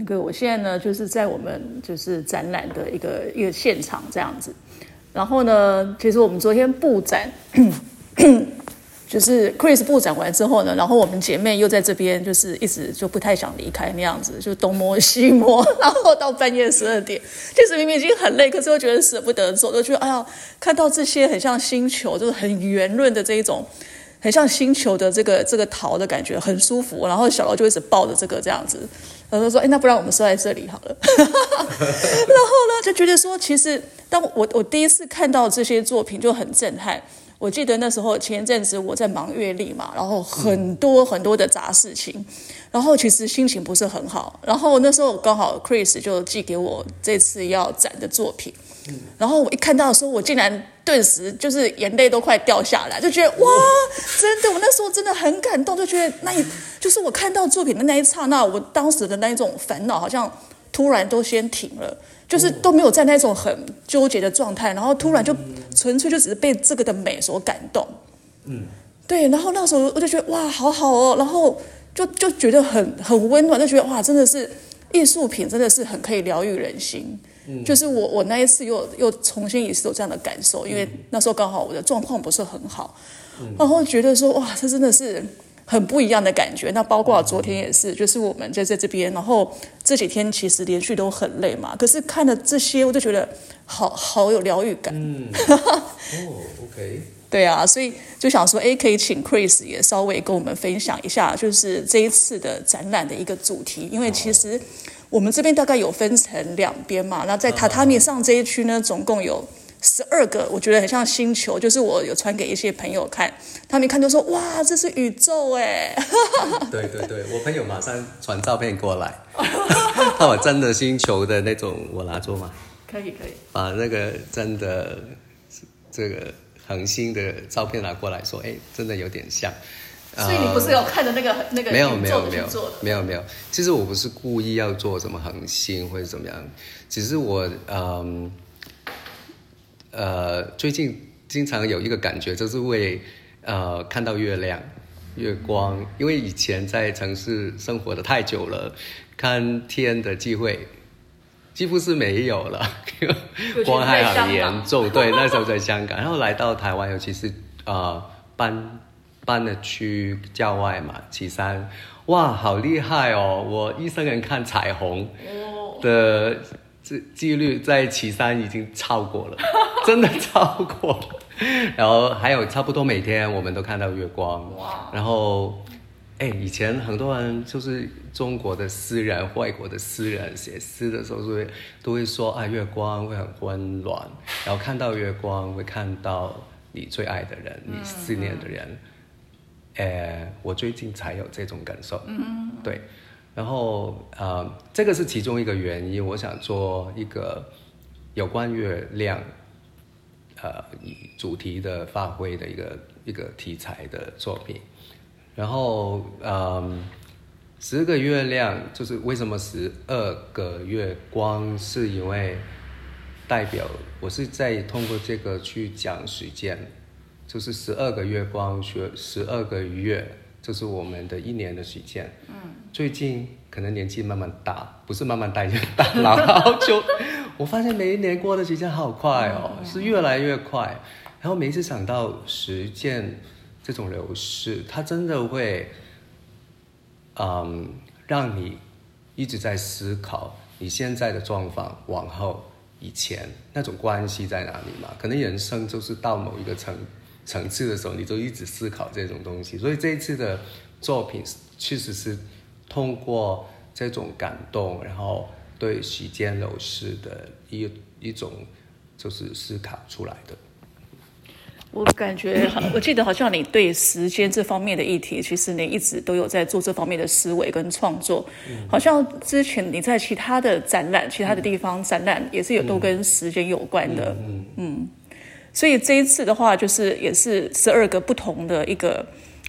那个我现在呢，就是在我们就是展览的一个一个现场这样子。然后呢，其实我们昨天布展，就是 Chris 布展完之后呢，然后我们姐妹又在这边，就是一直就不太想离开那样子，就东摸西摸，然后到半夜十二点，其实明明已经很累，可是又觉得舍不得走，就觉得哎呀，看到这些很像星球，就是很圆润的这一种。很像星球的这个这个桃的感觉，很舒服。然后小劳就一直抱着这个这样子，然后说：“哎，那不然我们设在这里好了。”然后呢，就觉得说，其实当我我第一次看到这些作品就很震撼。我记得那时候前一阵子我在忙阅历嘛，然后很多很多的杂事情，然后其实心情不是很好。然后那时候刚好 Chris 就寄给我这次要展的作品。然后我一看到的时候，我竟然顿时就是眼泪都快掉下来，就觉得哇，真的，我那时候真的很感动，就觉得那一就是我看到作品的那一刹那，我当时的那一种烦恼好像突然都先停了，就是都没有在那种很纠结的状态，然后突然就纯粹就只是被这个的美所感动。嗯，对，然后那时候我就觉得哇，好好哦，然后就就觉得很很温暖，就觉得哇，真的是艺术品，真的是很可以疗愈人心。就是我，我那一次又又重新一次有这样的感受，因为那时候刚好我的状况不是很好，然后觉得说哇，这真的是很不一样的感觉。那包括昨天也是，就是我们在在这边，然后这几天其实连续都很累嘛，可是看了这些，我就觉得好好有疗愈感。嗯，哦，OK，对啊，所以就想说，哎，可以请 Chris 也稍微跟我们分享一下，就是这一次的展览的一个主题，因为其实。我们这边大概有分成两边嘛，那在榻榻米上这一区呢，总共有十二个，我觉得很像星球，就是我有传给一些朋友看，他们一看就说哇，这是宇宙哎！对对对，我朋友马上传照片过来，他把真的星球的那种，我拿住吗？可以可以，把那个真的这个恒星的照片拿过来说，哎，真的有点像。所以你不是有看的那个那个没有没有没有没有没有，其实我不是故意要做什么恒星或者怎么样，只是我嗯呃最近经常有一个感觉，就是会呃看到月亮、月光，因为以前在城市生活的太久了，看天的机会几乎是没有了，光害很严重。对，那时候在香港，然后来到台湾，尤其是呃搬。搬了去郊外嘛，岐山，哇，好厉害哦！我一生人看彩虹的这几率在岐山已经超过了，真的超过了。然后还有差不多每天我们都看到月光。然后，哎，以前很多人就是中国的诗人、外国的诗人写诗的时候，都会都会说啊，月光会很温暖，然后看到月光会看到你最爱的人，你思念的人。呃，我最近才有这种感受，嗯，对，然后呃，这个是其中一个原因，我想做一个有关月亮，呃，主题的发挥的一个一个题材的作品，然后嗯，十个月亮就是为什么十二个月光，是因为代表我是在通过这个去讲时间。就是十二个月光，学十二个月，就是我们的一年的时间。嗯，最近可能年纪慢慢大，不是慢慢大，就大了。就我发现每一年过的时间好快哦，是越来越快。然后每一次想到时间这种流逝，它真的会，嗯，让你一直在思考你现在的状况，往后以前那种关系在哪里嘛？可能人生就是到某一个层。层次的时候，你就一直思考这种东西，所以这一次的作品确实是通过这种感动，然后对时间流逝的一一种就是思考出来的。我感觉，我记得好像你对时间这方面的议题，其实你一直都有在做这方面的思维跟创作。好像之前你在其他的展览、其他的地方展览，也是有都跟时间有关的。嗯嗯。所以这一次的话，就是也是十二个不同的一个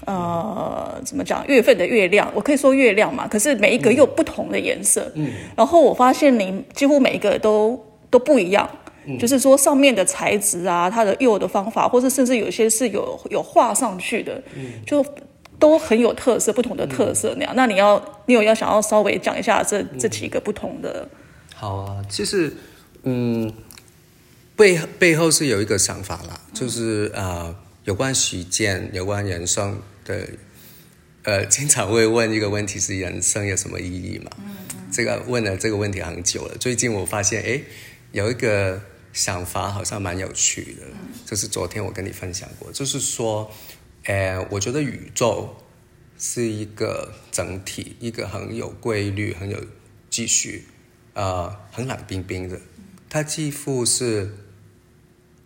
呃，怎么讲月份的月亮，我可以说月亮嘛。可是每一个又不同的颜色。嗯。然后我发现你几乎每一个都都不一样，就是说上面的材质啊，它的釉的方法，或者甚至有些是有有画上去的，就都很有特色，不同的特色那样。那你要你有要想要稍微讲一下这这几个不同的？好啊，其实嗯，背背后是有一个想法啦，就是啊，有关时间、有关人生的，呃，经常会问一个问题是人生有什么意义嘛？嗯这个问了这个问题很久了，最近我发现哎，有一个想法好像蛮有趣的，就是昨天我跟你分享过，就是说，呃，我觉得宇宙是一个整体，一个很有规律、很有秩序，呃，很冷冰冰的，它几乎是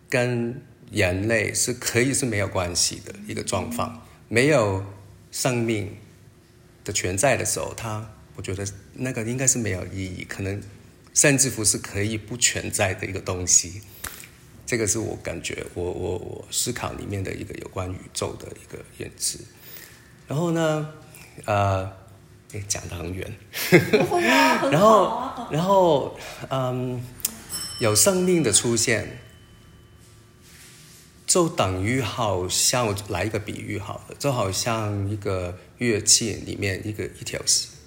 跟人类是可以是没有关系的一个状况，没有生命的存在的时候，它。我觉得那个应该是没有意义，可能甚至乎是可以不存在的一个东西。这个是我感觉，我我我思考里面的一个有关宇宙的一个认知。然后呢，呃，讲得很远。然后，然后，嗯，有生命的出现，就等于好像来一个比喻好了，就好像一个乐器里面一个一条。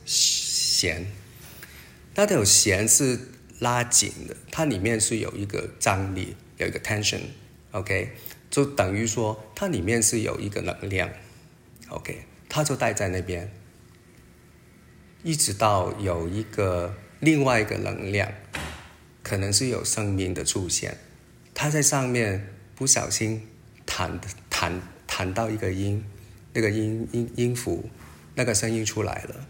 弦，它的弦是拉紧的，它里面是有一个张力，有一个 tension，OK，就等于说它里面是有一个能量，OK，它就带在那边，一直到有一个另外一个能量，可能是有生命的出现，它在上面不小心弹弹弹到一个音，那个音音音符，那个声音出来了。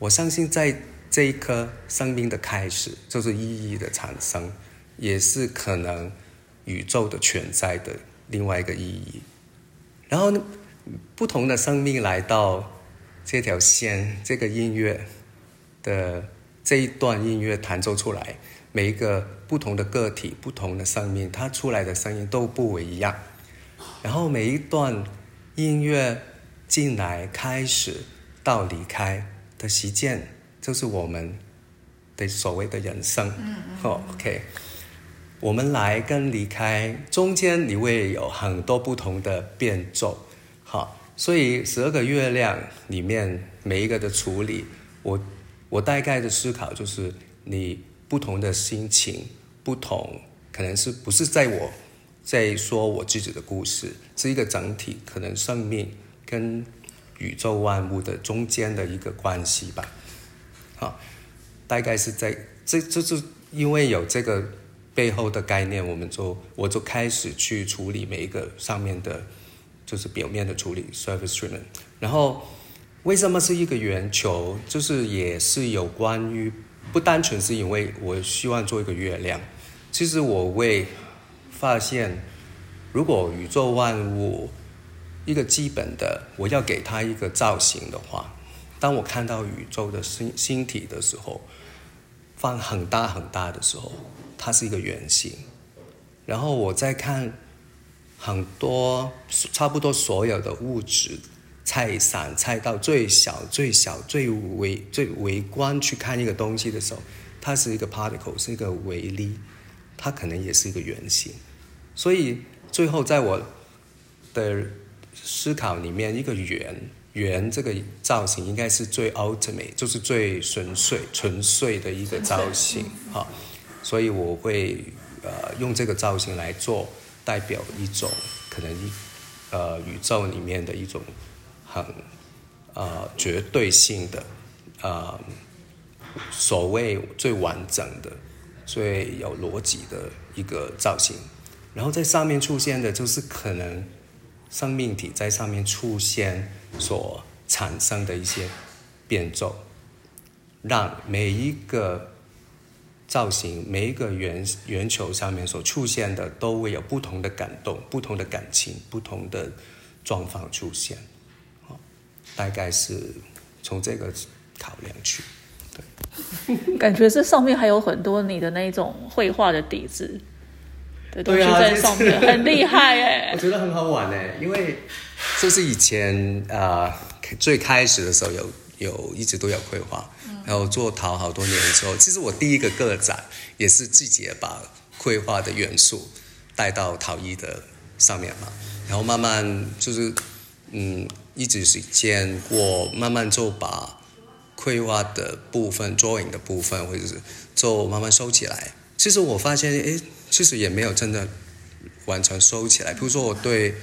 我相信，在这一颗生命的开始，就是意义的产生，也是可能宇宙的存在的另外一个意义。然后，不同的生命来到这条线，这个音乐的这一段音乐弹奏出来，每一个不同的个体、不同的生命，它出来的声音都不一样。然后每一段音乐进来、开始到离开。的实践就是我们的所谓的人生。嗯嗯。OK，我们来跟离开中间，你会有很多不同的变奏。好，所以十二个月亮里面每一个的处理，我我大概的思考就是，你不同的心情，不同可能是不是在我在说我自己的故事，是一个整体，可能生命跟。宇宙万物的中间的一个关系吧，好，大概是在这，这是因为有这个背后的概念，我们就我就开始去处理每一个上面的，就是表面的处理 surface treatment。然后为什么是一个圆球？就是也是有关于不单纯是因为我希望做一个月亮，其实我会发现，如果宇宙万物。一个基本的，我要给它一个造型的话，当我看到宇宙的星星体的时候，放很大很大的时候，它是一个圆形。然后我再看很多差不多所有的物质拆散拆到最小最小最微最微观去看一个东西的时候，它是一个 particle，是一个微粒，它可能也是一个圆形。所以最后在我的思考里面，一个圆圆这个造型应该是最 ultimate，就是最纯粹、纯粹的一个造型哈。所以我会呃用这个造型来做，代表一种可能一呃宇宙里面的一种很呃绝对性的呃所谓最完整的、最有逻辑的一个造型。然后在上面出现的就是可能。生命体在上面出现所产生的一些变奏，让每一个造型、每一个圆圆球上面所出现的，都会有不同的感动、不同的感情、不同的状况出现。好，大概是从这个考量去。对，感觉这上面还有很多你的那种绘画的底子。对啊，在上面很厉害哎，我觉得很好玩哎，因为就是以前啊最开始的时候有有一直都有绘画，然后做陶好多年之后，其实我第一个个展也是自己把绘画的元素带到陶艺的上面嘛，然后慢慢就是嗯一直是见过，慢慢就把绘画的部分、drawing 的部分，或者是就慢慢收起来。其实我发现，诶，其实也没有真的完全收起来。比如说我对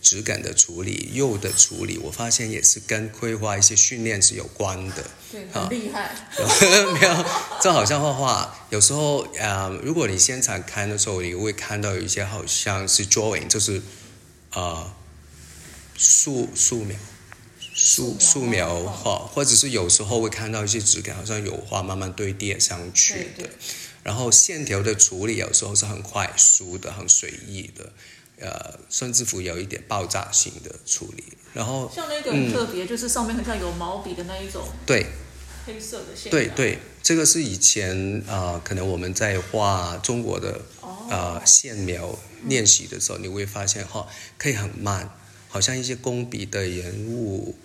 质感的处理、釉的处理，我发现也是跟绘画一些训练是有关的。对，很厉害。没有，就好像画画，有时候呃，如果你现场看的时候，你会看到有一些好像是 drawing，就是呃素素描。素素描画，或者是有时候会看到一些质感，好像油画慢慢堆叠上去的。然后线条的处理有时候是很快速的、很随意的，呃，甚至乎有一点爆炸性的处理。然后像那个很特别，就是上面很像有毛笔的那一种，对，黑色的线。对对，这个是以前啊，可能我们在画中国的呃线描练习的时候，你会发现哈，可以很慢，好像一些工笔的人物。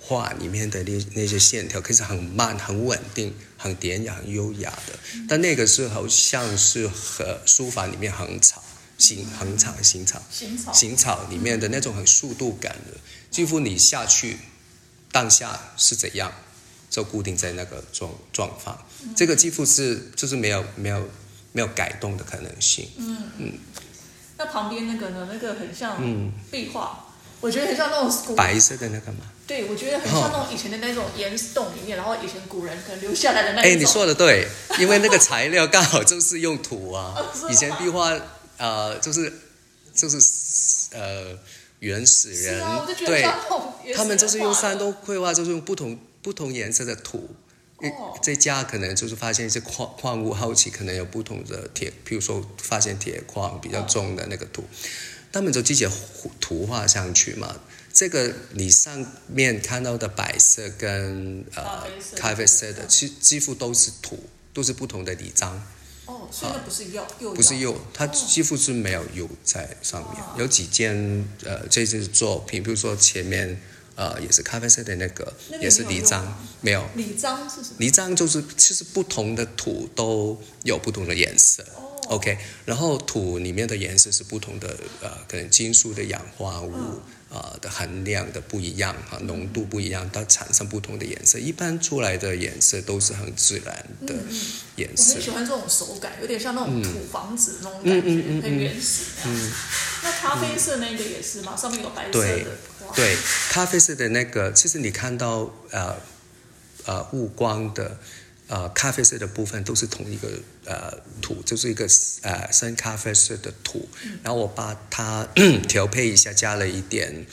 画里面的那那些线条，可是很慢、很稳定、很典雅、很优雅的。但那个时候像是和书法里面横草、行横草、行草、行草里面的那种很速度感的，几乎你下去当下是怎样，就固定在那个状状况。这个几乎是就是没有没有没有改动的可能性。嗯嗯。那旁边那个呢？那个很像壁画。我觉得很像那种白色的那个吗？对，我觉得很像那种以前的那种岩洞里面，然后以前古人可能留下来的那种。哎，你说的对，因为那个材料刚好就是用土啊。以前壁画呃，就是就是呃原始人对，他们就是用山东绘画，就是用不同不同颜色的土。哦。这家可能就是发现一些矿矿物，后期可能有不同的铁，比如说发现铁矿比较重的那个土。他们就直接图画上去嘛，这个你上面看到的白色跟呃咖啡色的，其几乎都是土，都是不同的泥浆。哦，所以那不是釉，不是釉，它几乎是没有釉在上面。有几件呃这是作品，比如说前面呃也是咖啡色的那个，也是泥浆，没有。泥浆是什么？泥浆就是其实不同的土都有不同的颜色。OK，然后土里面的颜色是不同的，呃，可能金属的氧化物啊的含量的不一样哈，浓度不一样，它产生不同的颜色。一般出来的颜色都是很自然的颜色。我很喜欢这种手感，有点像那种土房子那种感觉，很原始。嗯，那咖啡色那个也是吗？上面有白色的。对，咖啡色的那个，其实你看到呃呃雾光的。呃，咖啡色的部分都是同一个呃土，就是一个呃深咖啡色的土，然后我把它 调配一下，加了一点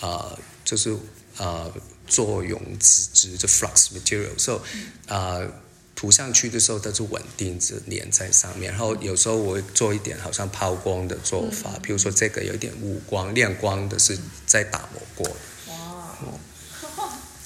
呃，就是呃作用纸质的 flux material，所以呃涂上去的时候它是稳定着粘在上面，然后有时候我会做一点好像抛光的做法，比如说这个有一点雾光亮光的是在打磨过的。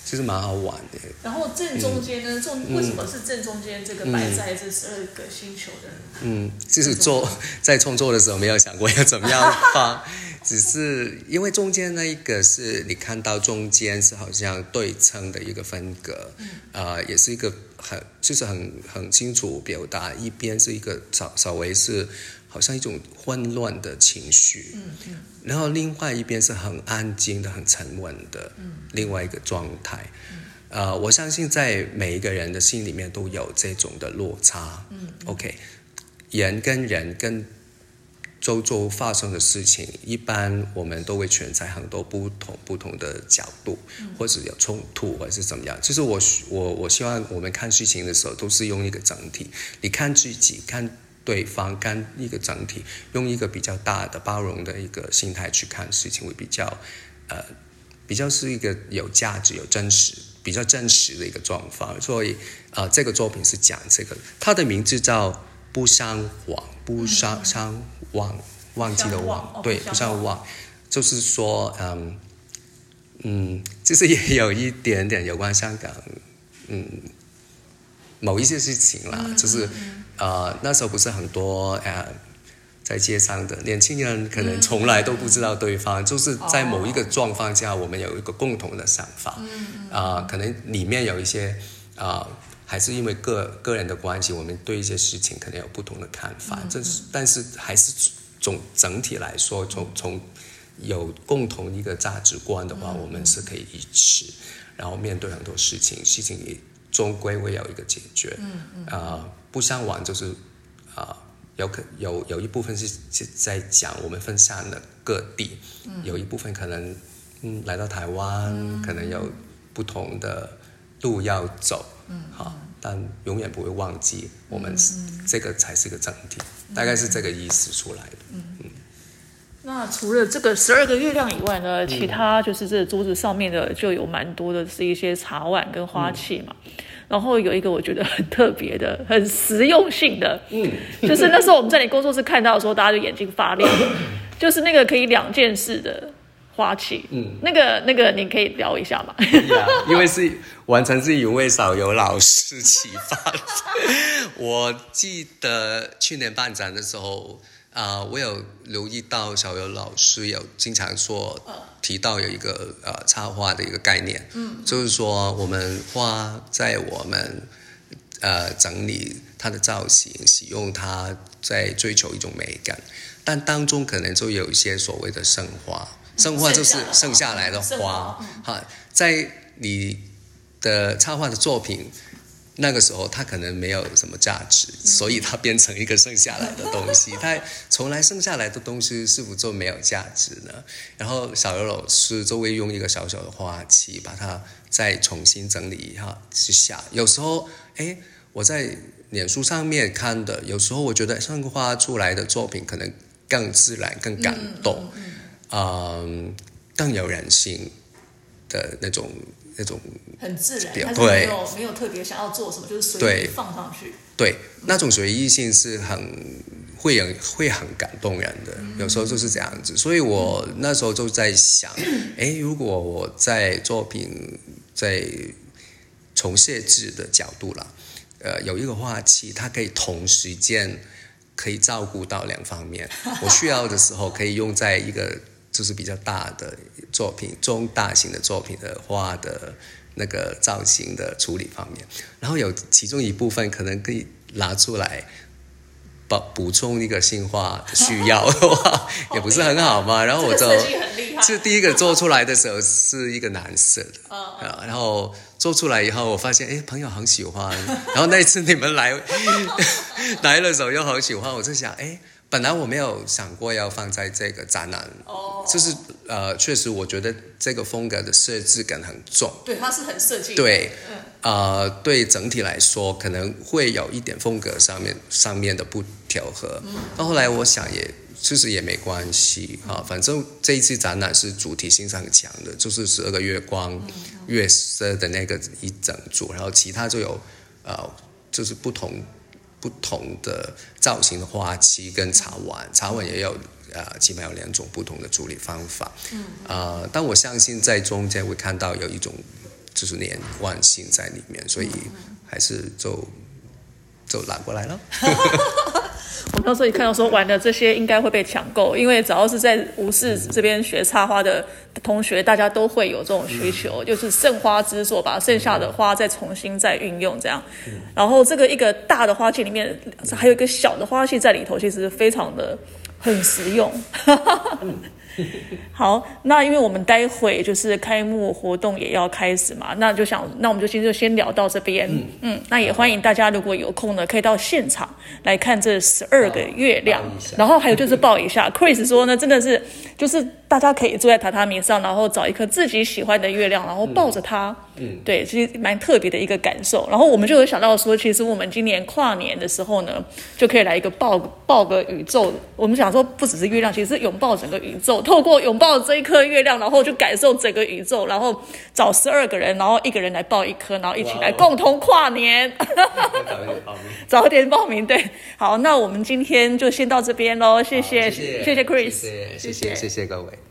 其实蛮好玩的。然后正中间呢，中为什么是正中间这个摆在这十二个星球的？嗯，就是做 在创作的时候没有想过要怎么样放，只是因为中间那一个是你看到中间是好像对称的一个分隔，啊，也是一个很就是很很清楚表达一边是一个稍稍微是。好像一种混乱的情绪，嗯嗯，然后另外一边是很安静的、很沉稳的，嗯，另外一个状态，嗯，呃，我相信在每一个人的心里面都有这种的落差，嗯，OK，人跟人跟周周发生的事情，一般我们都会存在很多不同不同的角度，或者有冲突，或者是怎么样。就是我我我希望我们看事情的时候，都是用一个整体，你看自己看。对方跟一个整体，用一个比较大的包容的一个心态去看事情，会比较，呃，比较是一个有价值、有真实、比较真实的一个状况。所以，呃，这个作品是讲这个，它的名字叫《不相忘》，不相相忘，忘记了忘，对，不相忘，就是说，嗯嗯，就是也有一点点有关香港，嗯，某一些事情啦，就是。呃，那时候不是很多呃，在街上的年轻人可能从来都不知道对方，就是在某一个状况下，我们有一个共同的想法，啊，可能里面有一些啊，还是因为个个人的关系，我们对一些事情可能有不同的看法，这是但是还是总整体来说，从从有共同一个价值观的话，我们是可以一起，然后面对很多事情，事情也。终归会有一个解决。嗯嗯。啊，不相玩就是啊，有可有有一部分是是在讲我们分散了各地，有一部分可能嗯来到台湾，可能有不同的路要走。嗯。好，但永远不会忘记我们这个才是个整体，大概是这个意思出来的。嗯嗯。那除了这个十二个月亮以外呢，其他就是这桌子上面的就有蛮多的是一些茶碗跟花器嘛。然后有一个我觉得很特别的、很实用性的，嗯，就是那时候我们在你工作室看到的时候，大家就眼睛发亮，就是那个可以两件事的花器。嗯，那个那个你可以聊一下吗？因为是完全是一位少有老师启发的。我记得去年办展的时候。啊，我有留意到小游老师有经常说提到有一个呃插画的一个概念，嗯，就是说我们花在我们呃整理它的造型，使用它在追求一种美感，但当中可能就有一些所谓的剩花，剩花就是剩下来的花，哈，在你的插画的作品。那个时候它可能没有什么价值，所以它变成一个剩下来的东西。它从来剩下来的东西是否就没有价值呢？然后小刘老师就会用一个小小的花器把它再重新整理一下之下。有时候，哎，我在脸书上面看的，有时候我觉得上花出来的作品可能更自然、更感动，嗯，更有人性的那种。那种很自然，他是没有没有特别想要做什么，就是随意放上去。对，那种随意性是很会很会很感动人的，有时候就是这样子。所以我那时候就在想，哎，如果我在作品在从设置的角度了，呃，有一个画器，它可以同时间可以照顾到两方面。我需要的时候可以用在一个。就是比较大的作品，中大型的作品的画的那个造型的处理方面，然后有其中一部分可能可以拿出来，补补充一个新画的需要的话，也不是很好嘛。然后我就，是第一个做出来的时候是一个蓝色的，啊，然后做出来以后，我发现哎，朋友很喜欢。然后那一次你们来 来的时候又好喜欢，我就想哎。本来我没有想过要放在这个展览，哦，就是呃，确实我觉得这个风格的设置感很重，对，它是很设计，对，嗯，呃，对整体来说可能会有一点风格上面上面的不调和，嗯，到后来我想也其实也没关系啊，反正这一次展览是主题性是很强的，就是十二个月光月色的那个一整组，然后其他就有呃，就是不同。不同的造型的花期跟茶碗，茶碗也有呃，起码有两种不同的处理方法。嗯，呃，但我相信在中间会看到有一种就是连贯性在里面，所以还是就就拿过来了。我们那时候一看到说玩的这些应该会被抢购，因为只要是在吴市这边学插花的同学，大家都会有这种需求，就是剩花之作，把剩下的花再重新再运用这样。然后这个一个大的花器里面还有一个小的花器在里头，其实非常的很实用。好，那因为我们待会就是开幕活动也要开始嘛，那就想，那我们就先就先聊到这边。嗯，那也欢迎大家如果有空呢，可以到现场来看这十二个月亮。然后还有就是报一下，Chris 说呢，真的是就是大家可以坐在榻榻米上，然后找一颗自己喜欢的月亮，然后抱着它。嗯，对，其实蛮特别的一个感受。然后我们就有想到说，其实我们今年跨年的时候呢，就可以来一个抱抱个宇宙。我们想说，不只是月亮，其实是拥抱整个宇宙。透过拥抱这一颗月亮，然后就感受整个宇宙。然后找十二个人，然后一个人来抱一颗，然后一起来共同跨年。早点报名，早点报名。对，好，那我们今天就先到这边喽。谢谢，谢谢 Chris，谢谢，谢谢各位。